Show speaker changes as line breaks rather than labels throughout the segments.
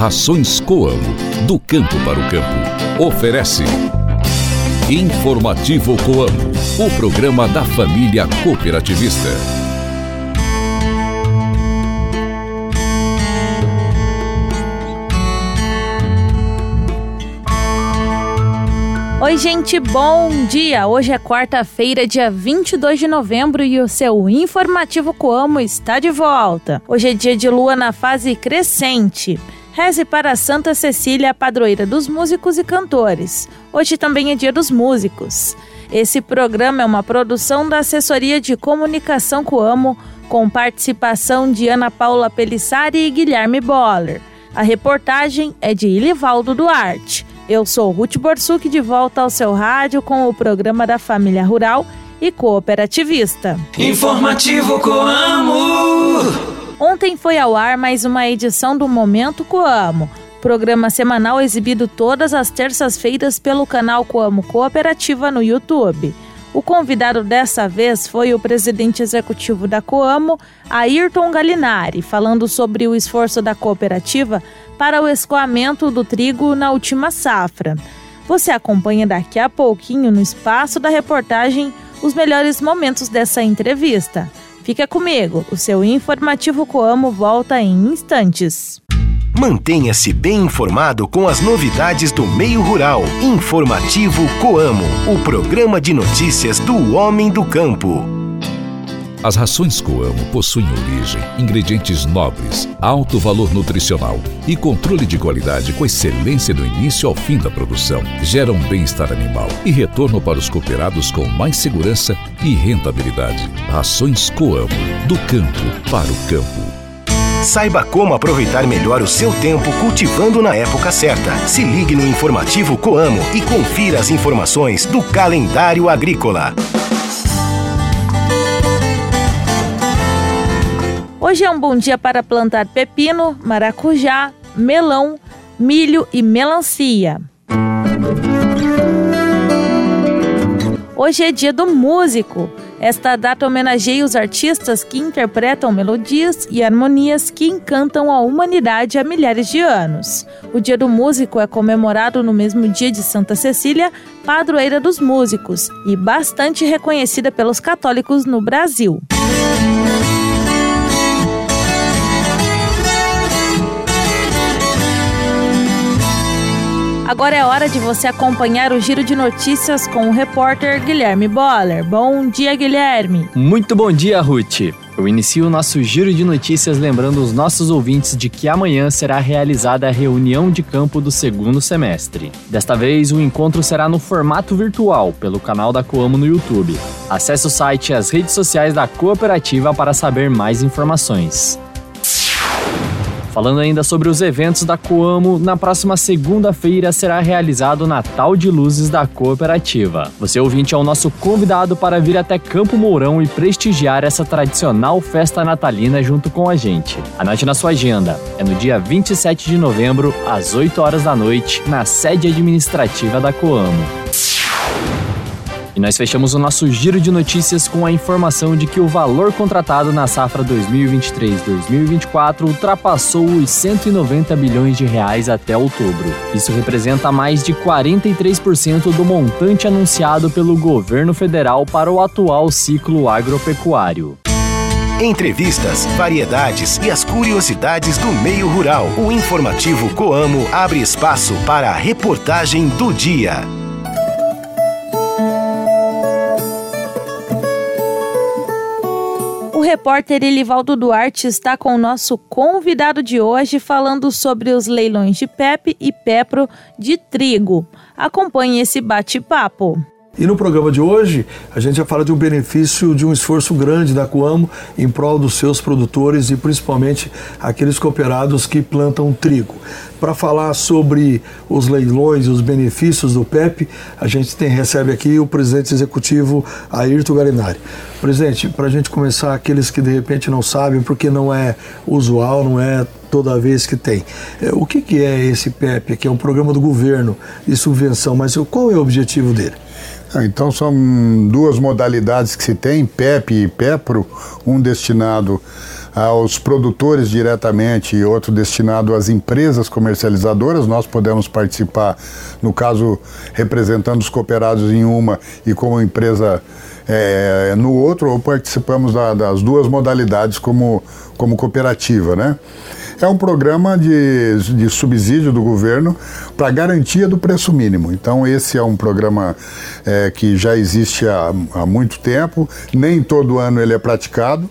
Rações Coamo, do campo para o campo. Oferece. Informativo Coamo, o programa da família cooperativista.
Oi, gente, bom dia! Hoje é quarta-feira, dia 22 de novembro e o seu Informativo Coamo está de volta. Hoje é dia de lua na fase crescente. Reze para Santa Cecília, padroeira dos músicos e cantores. Hoje também é dia dos músicos. Esse programa é uma produção da Assessoria de Comunicação Coamo, com participação de Ana Paula Pelissari e Guilherme Boller. A reportagem é de Ilivaldo Duarte. Eu sou Ruth Borsuk de volta ao seu rádio com o programa da Família Rural e Cooperativista.
Informativo Coamo.
Ontem foi ao ar mais uma edição do Momento Coamo, programa semanal exibido todas as terças-feiras pelo canal Coamo Cooperativa no YouTube. O convidado dessa vez foi o presidente executivo da Coamo, Ayrton Galinari, falando sobre o esforço da cooperativa para o escoamento do trigo na última safra. Você acompanha daqui a pouquinho no espaço da reportagem os melhores momentos dessa entrevista. Fica comigo, o seu informativo Coamo volta em instantes.
Mantenha-se bem informado com as novidades do meio rural. Informativo Coamo, o programa de notícias do homem do campo.
As rações Coamo possuem origem, ingredientes nobres, alto valor nutricional e controle de qualidade com excelência do início ao fim da produção. Geram bem-estar animal e retorno para os cooperados com mais segurança e rentabilidade. Rações Coamo, do campo para o campo.
Saiba como aproveitar melhor o seu tempo cultivando na época certa. Se ligue no informativo Coamo e confira as informações do calendário agrícola.
Hoje é um bom dia para plantar pepino, maracujá, melão, milho e melancia. Hoje é dia do músico. Esta data homenageia os artistas que interpretam melodias e harmonias que encantam a humanidade há milhares de anos. O Dia do Músico é comemorado no mesmo dia de Santa Cecília, padroeira dos músicos, e bastante reconhecida pelos católicos no Brasil. Agora é hora de você acompanhar o giro de notícias com o repórter Guilherme Boller. Bom dia, Guilherme.
Muito bom dia, Ruth. Eu inicio o nosso giro de notícias lembrando os nossos ouvintes de que amanhã será realizada a reunião de campo do segundo semestre. Desta vez, o encontro será no formato virtual, pelo canal da Coamo no YouTube. Acesse o site e as redes sociais da cooperativa para saber mais informações. Falando ainda sobre os eventos da Coamo, na próxima segunda-feira será realizado o Natal de Luzes da Cooperativa. Você ouvinte é o nosso convidado para vir até Campo Mourão e prestigiar essa tradicional festa natalina junto com a gente. Anote na sua agenda. É no dia 27 de novembro, às 8 horas da noite, na sede administrativa da Coamo. E nós fechamos o nosso giro de notícias com a informação de que o valor contratado na safra 2023-2024 ultrapassou os 190 bilhões de reais até outubro. Isso representa mais de 43% do montante anunciado pelo governo federal para o atual ciclo agropecuário.
Entrevistas, variedades e as curiosidades do meio rural. O informativo Coamo abre espaço para a reportagem do dia.
O repórter Elivaldo Duarte está com o nosso convidado de hoje falando sobre os leilões de PEP e PEPRO de trigo. Acompanhe esse bate-papo.
E no programa de hoje, a gente vai falar de um benefício de um esforço grande da Coamo em prol dos seus produtores e principalmente aqueles cooperados que plantam trigo. Para falar sobre os leilões e os benefícios do PEP, a gente tem, recebe aqui o presidente executivo Ayrton Garinari. Presidente, para a gente começar, aqueles que de repente não sabem, porque não é usual, não é toda vez que tem. É, o que, que é esse PEP, que é um programa do governo de subvenção, mas qual é o objetivo dele?
Ah, então são duas modalidades que se tem, PEP e PEPRO, um destinado aos produtores diretamente e outro destinado às empresas comercializadoras. Nós podemos participar, no caso, representando os cooperados em uma e como empresa é, no outro, ou participamos da, das duas modalidades como, como cooperativa, né? É um programa de, de subsídio do governo para garantia do preço mínimo. Então, esse é um programa é, que já existe há, há muito tempo, nem todo ano ele é praticado.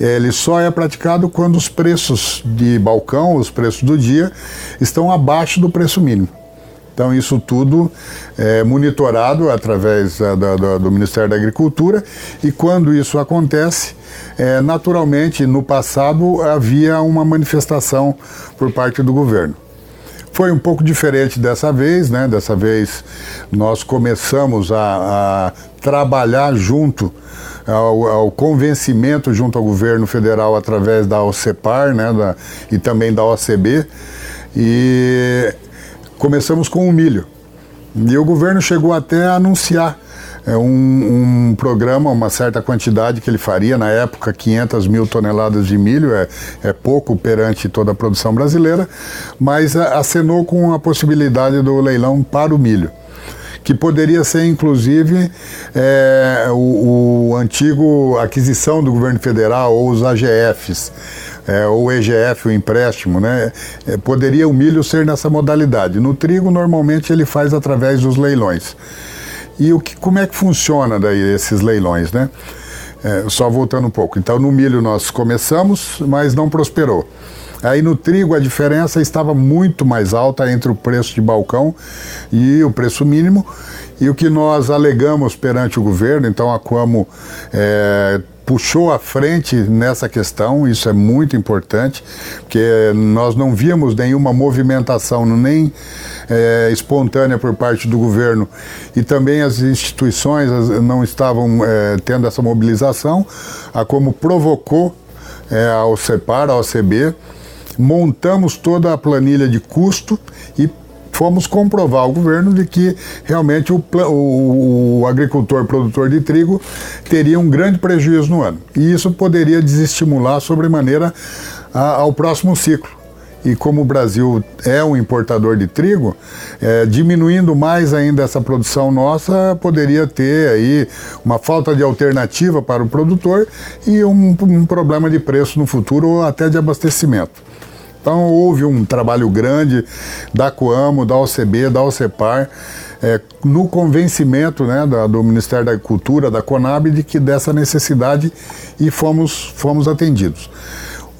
Ele só é praticado quando os preços de balcão, os preços do dia, estão abaixo do preço mínimo. Então, isso tudo é monitorado através da, do Ministério da Agricultura e quando isso acontece, é, naturalmente, no passado havia uma manifestação por parte do governo. Foi um pouco diferente dessa vez, né? Dessa vez nós começamos a, a trabalhar junto ao, ao, convencimento junto ao governo federal através da OCEPAR né, da, e também da OCB. E começamos com o milho. E o governo chegou até a anunciar é, um, um, programa, uma certa quantidade que ele faria, na época 500 mil toneladas de milho, é, é pouco perante toda a produção brasileira, mas acenou com a possibilidade do leilão para o milho que poderia ser inclusive é, o, o, antigo aquisição do governo federal ou os AGFs é, ou EGF, o empréstimo, né? É, poderia o milho ser nessa modalidade. No trigo, normalmente, ele faz através dos leilões. E o que, como é que funciona daí esses leilões, né? É, só voltando um pouco. Então, no milho nós começamos, mas não prosperou. Aí no trigo a diferença estava muito mais alta entre o preço de balcão e o preço mínimo. E o que nós alegamos perante o governo, então a Coamo é, puxou à frente nessa questão, isso é muito importante, porque nós não víamos nenhuma movimentação, nem é, espontânea por parte do governo. E também as instituições não estavam é, tendo essa mobilização, a como provocou é, a OCEPAR, a OCB, montamos toda a planilha de custo e fomos comprovar ao governo de que realmente o, o, o, agricultor produtor de trigo teria um grande prejuízo no ano. E isso poderia desestimular sobremaneira ao próximo ciclo. E como o Brasil é um importador de trigo, é, diminuindo mais ainda essa produção nossa, poderia ter aí uma falta de alternativa para o produtor e um, um problema de preço no futuro ou até de abastecimento. Então houve um trabalho grande da Coamo, da OCB, da OCEPAR, é, no convencimento né, da, do Ministério da Agricultura, da Conab, de que dessa necessidade e fomos, fomos atendidos.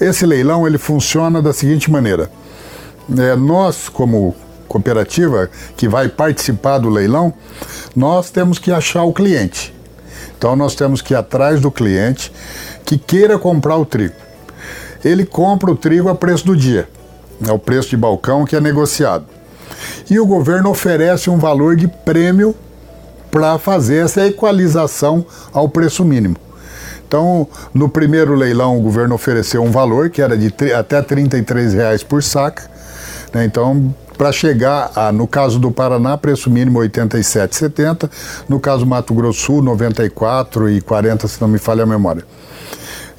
Esse leilão ele funciona da seguinte maneira: é, nós, como cooperativa que vai participar do leilão, nós temos que achar o cliente. Então nós temos que ir atrás do cliente que queira comprar o trigo ele compra o trigo a preço do dia, é o preço de balcão que é negociado. E o governo oferece um valor de prêmio para fazer essa equalização ao preço mínimo. Então, no primeiro leilão, o governo ofereceu um valor que era de até 33 reais por saca. Né? Então, para chegar a, no caso do Paraná, preço mínimo R$ 87,70, no caso do Mato Grosso Sul, R$ 94,40, se não me falha a memória.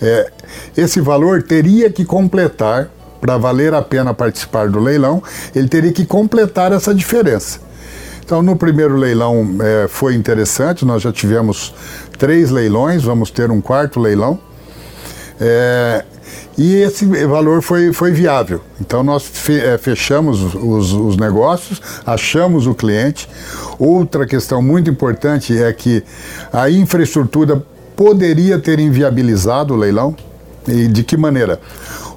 É, esse valor teria que completar, para valer a pena participar do leilão, ele teria que completar essa diferença. Então, no primeiro leilão é, foi interessante, nós já tivemos três leilões, vamos ter um quarto leilão. É, e esse valor foi, foi viável. Então, nós é, fechamos os, os negócios, achamos o cliente. Outra questão muito importante é que a infraestrutura poderia ter inviabilizado o leilão. E de que maneira?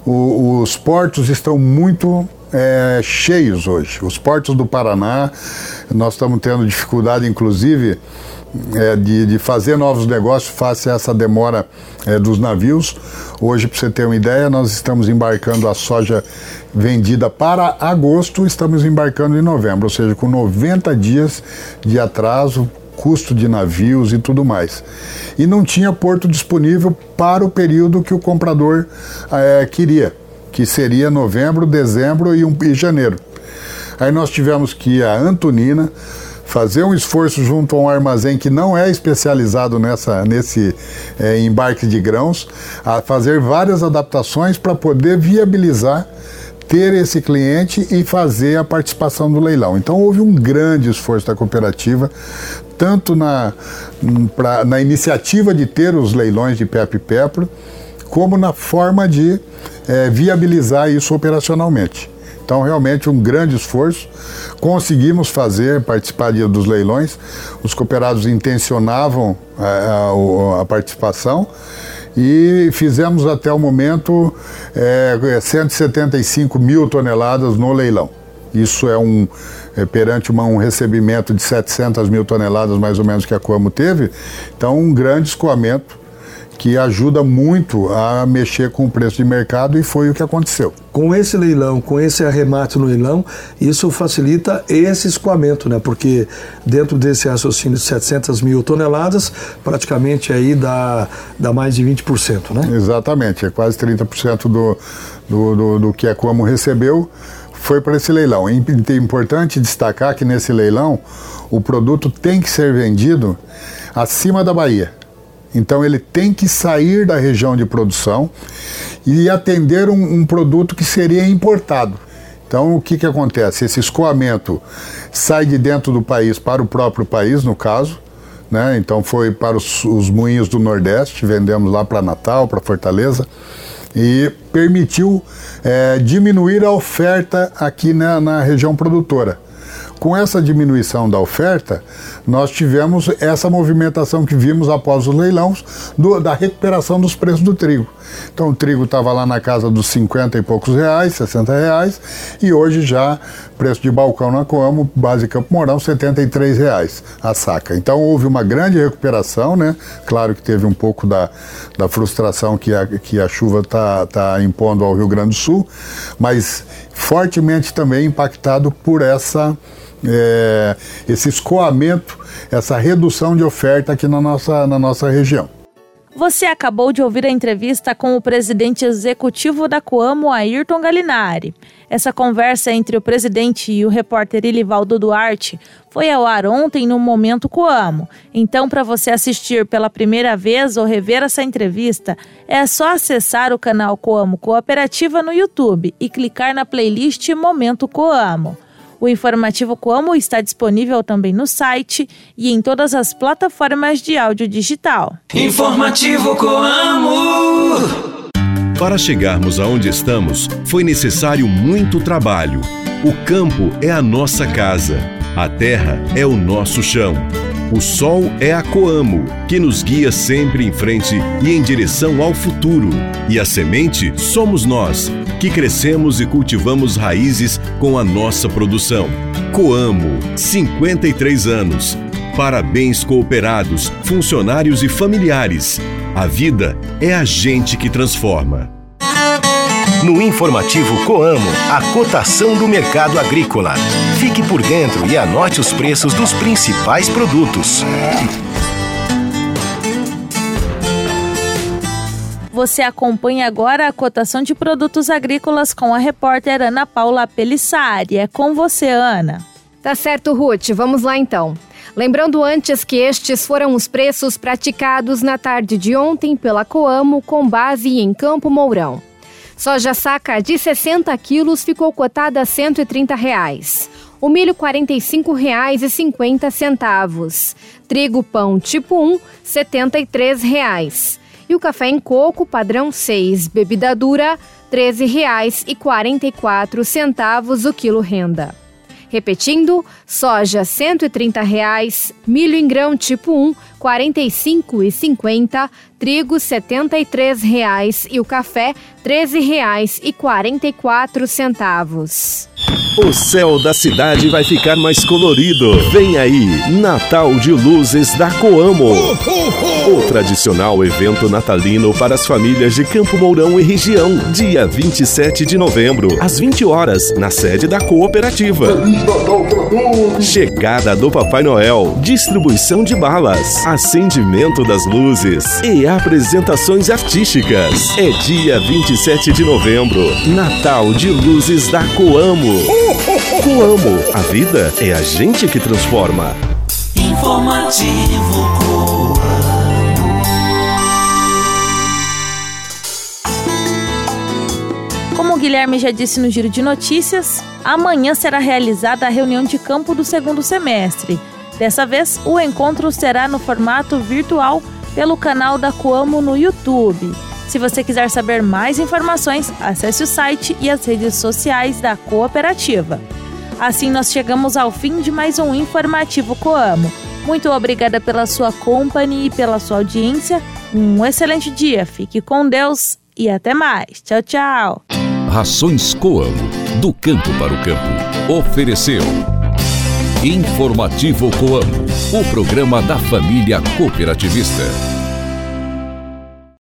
O, os portos estão muito é, cheios hoje. Os portos do Paraná, nós estamos tendo dificuldade, inclusive, é, de, de, fazer novos negócios face a essa demora é, dos navios. Hoje, para você ter uma ideia, nós estamos embarcando a soja vendida para agosto, estamos embarcando em novembro, ou seja, com 90 dias de atraso custo de navios e tudo mais. E não tinha porto disponível para o período que o comprador é, queria, que seria novembro, dezembro e, um, e janeiro. Aí nós tivemos que ir a Antonina, fazer um esforço junto a um armazém que não é especializado nessa, nesse é, embarque de grãos, a fazer várias adaptações para poder viabilizar ter esse cliente e fazer a participação do leilão. Então houve um grande esforço da cooperativa, tanto na, pra, na iniciativa de ter os leilões de PEP e PEPRO, como na forma de é, viabilizar isso operacionalmente. Então, realmente, um grande esforço. Conseguimos fazer, participar dos leilões. Os cooperados intencionavam a, a, a participação e fizemos até o momento é, 175 mil toneladas no leilão. Isso é um perante uma, um recebimento de 700 mil toneladas mais ou menos que a Coamo teve, então um grande escoamento que ajuda muito a mexer com o preço de mercado e foi o que aconteceu.
Com esse leilão, com esse arremate no leilão, isso facilita esse escoamento, né? Porque dentro desse raciocínio de 700 mil toneladas, praticamente aí dá, dá mais de 20%, né?
Exatamente, é quase 30% do, do, do, do que a Coamo recebeu foi para esse leilão. É importante destacar que nesse leilão o produto tem que ser vendido acima da Bahia. Então ele tem que sair da região de produção e atender um, um produto que seria importado. Então o que, que acontece? Esse escoamento sai de dentro do país para o próprio país, no caso. Né? Então foi para os, os moinhos do Nordeste, vendemos lá para Natal, para Fortaleza, e permitiu é, diminuir a oferta aqui na, na região produtora. Com essa diminuição da oferta, nós tivemos essa movimentação que vimos após os leilões do, da recuperação dos preços do trigo. Então o trigo estava lá na casa dos 50 e poucos reais, 60 reais, e hoje já preço de balcão na Coamo, base Campo Mourão, 73 reais a saca. Então houve uma grande recuperação, né? Claro que teve um pouco da, da frustração que a, que a chuva está tá impondo ao Rio Grande do Sul, mas fortemente também impactado por essa é, esse escoamento, essa redução de oferta aqui na nossa, na nossa região.
Você acabou de ouvir a entrevista com o presidente executivo da Coamo, Ayrton Galinari. Essa conversa entre o presidente e o repórter Ilivaldo Duarte foi ao ar ontem no Momento Coamo. Então, para você assistir pela primeira vez ou rever essa entrevista, é só acessar o canal Coamo Cooperativa no YouTube e clicar na playlist Momento Coamo. O informativo Como está disponível também no site e em todas as plataformas de áudio digital.
Informativo Coamo.
Para chegarmos aonde estamos, foi necessário muito trabalho. O campo é a nossa casa, a terra é o nosso chão. O sol é a Coamo, que nos guia sempre em frente e em direção ao futuro. E a semente somos nós, que crescemos e cultivamos raízes com a nossa produção. Coamo, 53 anos. Parabéns cooperados, funcionários e familiares. A vida é a gente que transforma.
No informativo Coamo, a cotação do mercado agrícola. Fique por dentro e anote os preços dos principais produtos.
Você acompanha agora a cotação de produtos agrícolas com a repórter Ana Paula Pelissari. É com você, Ana.
Tá certo, Ruth. Vamos lá então. Lembrando antes que estes foram os preços praticados na tarde de ontem pela Coamo com base em Campo Mourão. Soja saca de 60 quilos ficou cotada a 130 reais. O milho R$ 45,50. Trigo pão tipo 1, 73 reais. E o café em coco padrão 6, bebida dura, R$ 13,44 o quilo renda. Repetindo, soja 130 reais, milho em grão tipo 1, R$ 45,50, trigo 73 reais e o café R$ 13,44.
O céu da cidade vai ficar mais colorido. Vem aí, Natal de Luzes da Coamo. O tradicional evento natalino para as famílias de Campo Mourão e região, dia 27 de novembro, às 20 horas, na sede da cooperativa. Chegada do Papai Noel, distribuição de balas. acendimento das luzes e apresentações artísticas. É dia 27 de novembro, Natal de Luzes da Coamo. Coamo, a vida é a gente que transforma.
Informativo Coamo.
Como o Guilherme já disse no giro de notícias, amanhã será realizada a reunião de campo do segundo semestre. Dessa vez, o encontro será no formato virtual pelo canal da Coamo no YouTube. Se você quiser saber mais informações, acesse o site e as redes sociais da cooperativa. Assim, nós chegamos ao fim de mais um informativo Coamo. Muito obrigada pela sua companhia e pela sua audiência. Um excelente dia, fique com Deus e até mais. Tchau, tchau.
Rações Coamo, do campo para o campo. Ofereceu. Informativo Coamo, o programa da família cooperativista.